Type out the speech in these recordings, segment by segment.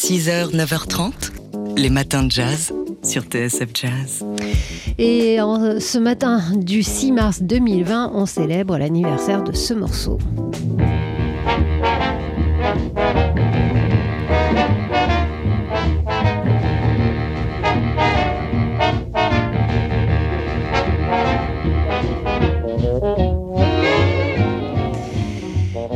6h, 9h30, les matins de jazz sur TSF Jazz. Et ce matin du 6 mars 2020, on célèbre l'anniversaire de ce morceau.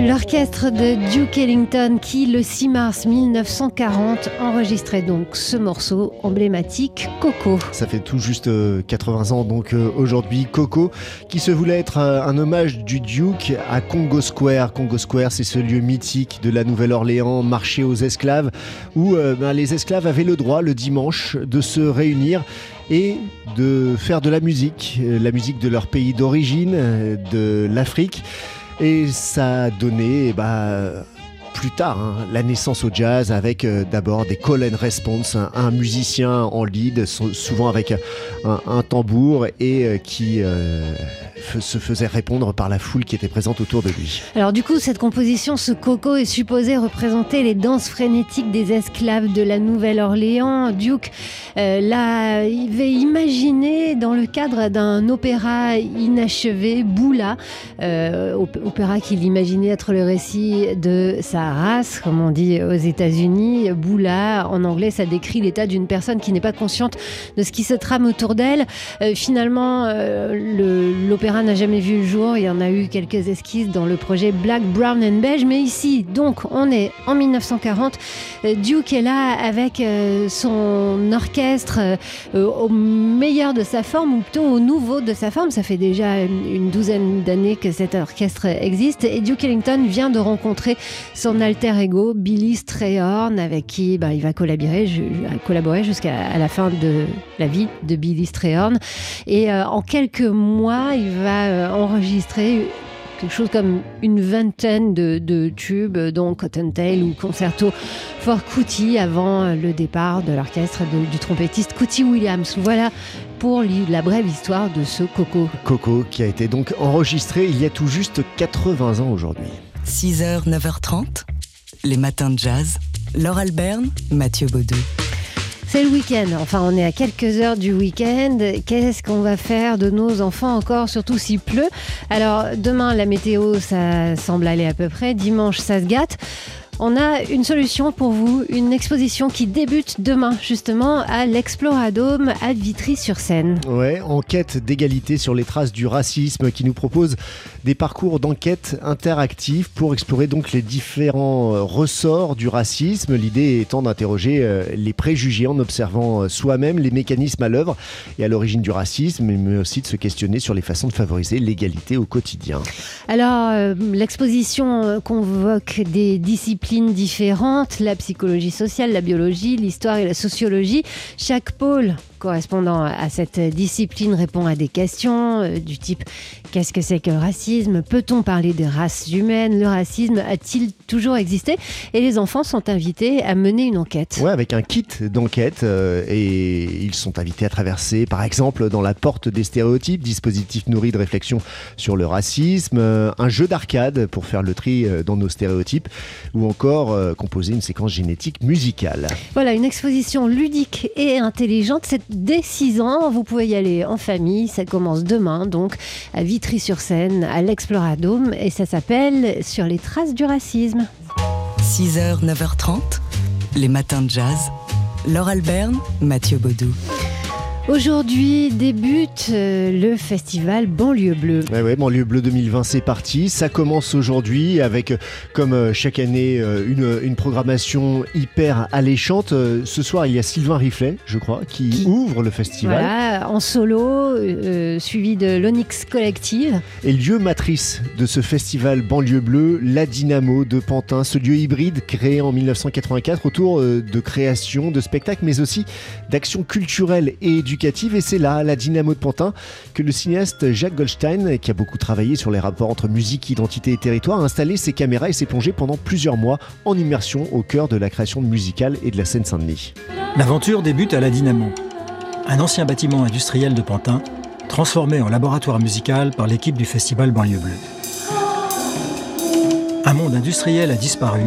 L'orchestre de Duke Ellington qui, le 6 mars 1940, enregistrait donc ce morceau emblématique, Coco. Ça fait tout juste 80 euh, ans donc euh, aujourd'hui, Coco, qui se voulait être euh, un hommage du Duke à Congo Square. Congo Square, c'est ce lieu mythique de la Nouvelle-Orléans, marché aux esclaves, où ben, les esclaves avaient le droit le dimanche de se réunir et de faire de la musique, la musique de leur pays d'origine, de l'Afrique. Et ça a donné bah, plus tard hein, la naissance au jazz avec euh, d'abord des call and response, un, musicien en lead, souvent avec un, tambour et euh, qui euh, se faisait répondre par la foule qui était présente autour de lui. Alors du coup, cette composition, ce coco, est supposé représenter les danses frénétiques des esclaves de la Nouvelle-Orléans. Duke euh, l'avait imaginé dans le cadre d'un opéra inachevé, Boula, euh, opéra qu'il imaginait être le récit de sa race, comme on dit aux États-Unis. Boula, en anglais, ça décrit l'état d'une personne qui n'est pas consciente de ce qui se trame autour d'elle. Euh, finalement, l'opéra n'a jamais vu le jour. Il y en a eu quelques esquisses dans le projet Black, Brown and Beige. Mais ici, donc, on est en 1940. Euh, Duke est là avec euh, son orchestre euh, au meilleur de sa forme, ou plutôt au nouveau de sa forme. Ça fait déjà une douzaine d'années que cet orchestre existe. Et Duke Ellington vient de rencontrer son alter ego, Billy Strayhorn, avec qui bah, il va collaborer, jusqu'à la fin de la vie de Billy Strayhorn. Et en quelques mois, il va va euh, enregistrer quelque chose comme une vingtaine de, tubes, dont Cottontail ou Concerto for Cootie, avant euh, le départ de l'orchestre du trompettiste Cootie Williams. Voilà pour la brève histoire de ce Coco. Coco qui a été donc enregistré il y a tout juste 80 ans aujourd'hui. 6h, 9h30, les matins de jazz. Laure Alberne, Mathieu Baudou. C'est le week-end. Enfin, on est à quelques heures du week-end. Qu'est-ce qu'on va faire de nos enfants encore, surtout s'il pleut? Alors, demain, la météo, ça semble aller à peu près. Dimanche, ça se gâte. On a une solution pour vous, une exposition qui débute demain justement à l'Exploradome à Vitry-sur-Seine. Ouais, enquête d'égalité sur les traces du racisme qui nous propose des parcours d'enquête interactifs pour explorer donc les différents euh, ressorts du racisme. L'idée étant d'interroger euh, les préjugés en observant euh, soi-même les mécanismes à l'œuvre et à l'origine du racisme, mais aussi de se questionner sur les façons de favoriser l'égalité au quotidien. Alors, l'exposition convoque des disciplines différentes, la psychologie sociale, la biologie, l'histoire et la sociologie. Chaque pôle correspondant à cette discipline répond à des questions euh, du type qu'est-ce que c'est que le racisme? Peut-on parler des races humaines? Le racisme a-t-il toujours existé? Et les enfants sont invités à mener une enquête. Ouais, avec un kit d'enquête euh, et ils sont invités à traverser, par exemple, dans la porte des stéréotypes, dispositif nourri de réflexion sur le racisme, euh, un jeu d'arcade pour faire le tri dans nos stéréotypes, ou encore composer une séquence génétique musicale. Voilà, une exposition ludique et intelligente. Cette dès 6 ans. Vous pouvez y aller en famille. Ça commence demain, donc à Vitry-sur-Seine, à l'Exploradome, et ça s'appelle Sur les traces du racisme. 6h, 9h30, les matins de jazz. Laure Alberne, Mathieu Baudou. Aujourd'hui débute euh, le festival Banlieue Bleue. Ouais, Banlieue Bleue 2020, c'est parti. Ça commence aujourd'hui avec, euh, comme euh, chaque année, une, une, programmation hyper alléchante. Ce soir, il y a Sylvain Riflet, je crois, qui, ouvre le festival. Voilà, en solo, suivi de l'Onyx Collective. Et lieu matrice de ce festival Banlieue Bleue, la Dynamo de Pantin, ce lieu hybride créé en 1984 autour de création, de spectacles, mais aussi d'actions culturelles et éducatives et c'est là, la Dynamo de Pantin, que le cinéaste Jacques Goldstein, qui a beaucoup travaillé sur les rapports entre musique, identité et territoire, a installé ses caméras et s'est plongé pendant plusieurs mois en immersion au cœur de la création musicale et de la scène Saint-Denis. L'aventure débute à la Dynamo, un ancien bâtiment industriel de Pantin, transformé en laboratoire musical par l'équipe du festival Banlieue Bleue. Un monde industriel a disparu,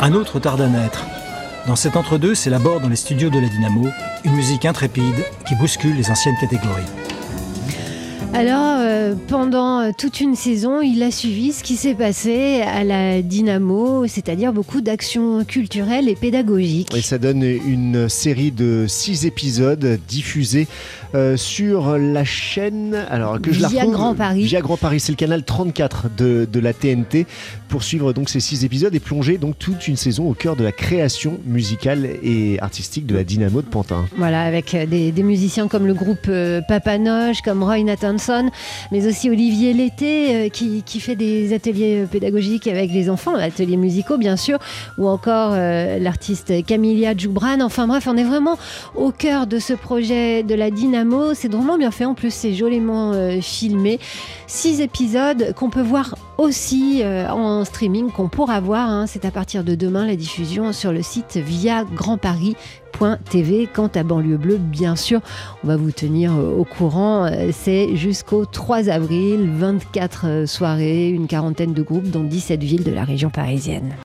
un autre tarde à naître, Dans cet entre-deux s'élabore dans les studios de la Dynamo une musique intrépide qui bouscule les anciennes catégories. Alors, euh, pendant euh, toute une saison, il a suivi ce qui s'est passé à la Dynamo, c'est-à-dire beaucoup d'actions culturelles et pédagogiques. Et ça donne une série de six épisodes diffusés euh, sur la chaîne. Alors que je la Via retrouve- Grand Paris. Via Grand Paris, c'est le canal 34 de, de la TNT pour suivre donc ces six épisodes et plonger donc toute une saison au cœur de la création musicale et artistique de la Dynamo de Pantin. Voilà, avec des, des musiciens comme le groupe Papanoche, comme Roy Nathanson, mais aussi Olivier Lété euh, qui, fait des ateliers euh, pédagogiques avec les enfants, ateliers musicaux bien sûr, ou encore euh, l'artiste Camilia Djoubran. Enfin bref, on est vraiment au cœur de ce projet de la Dynamo. C'est drôlement bien fait, en plus c'est joliment filmé. Six épisodes qu'on peut voir aussi euh, en streaming, qu'on pourra voir. hein. C'est à partir de demain la diffusion sur le site via Grand Paris. TV. Quant à Banlieue Bleue, bien sûr, on va vous tenir euh, au courant. Euh, C'est jusqu'au 3 avril, 24 euh, soirées, une quarantaine de groupes dans 17 villes de la région parisienne.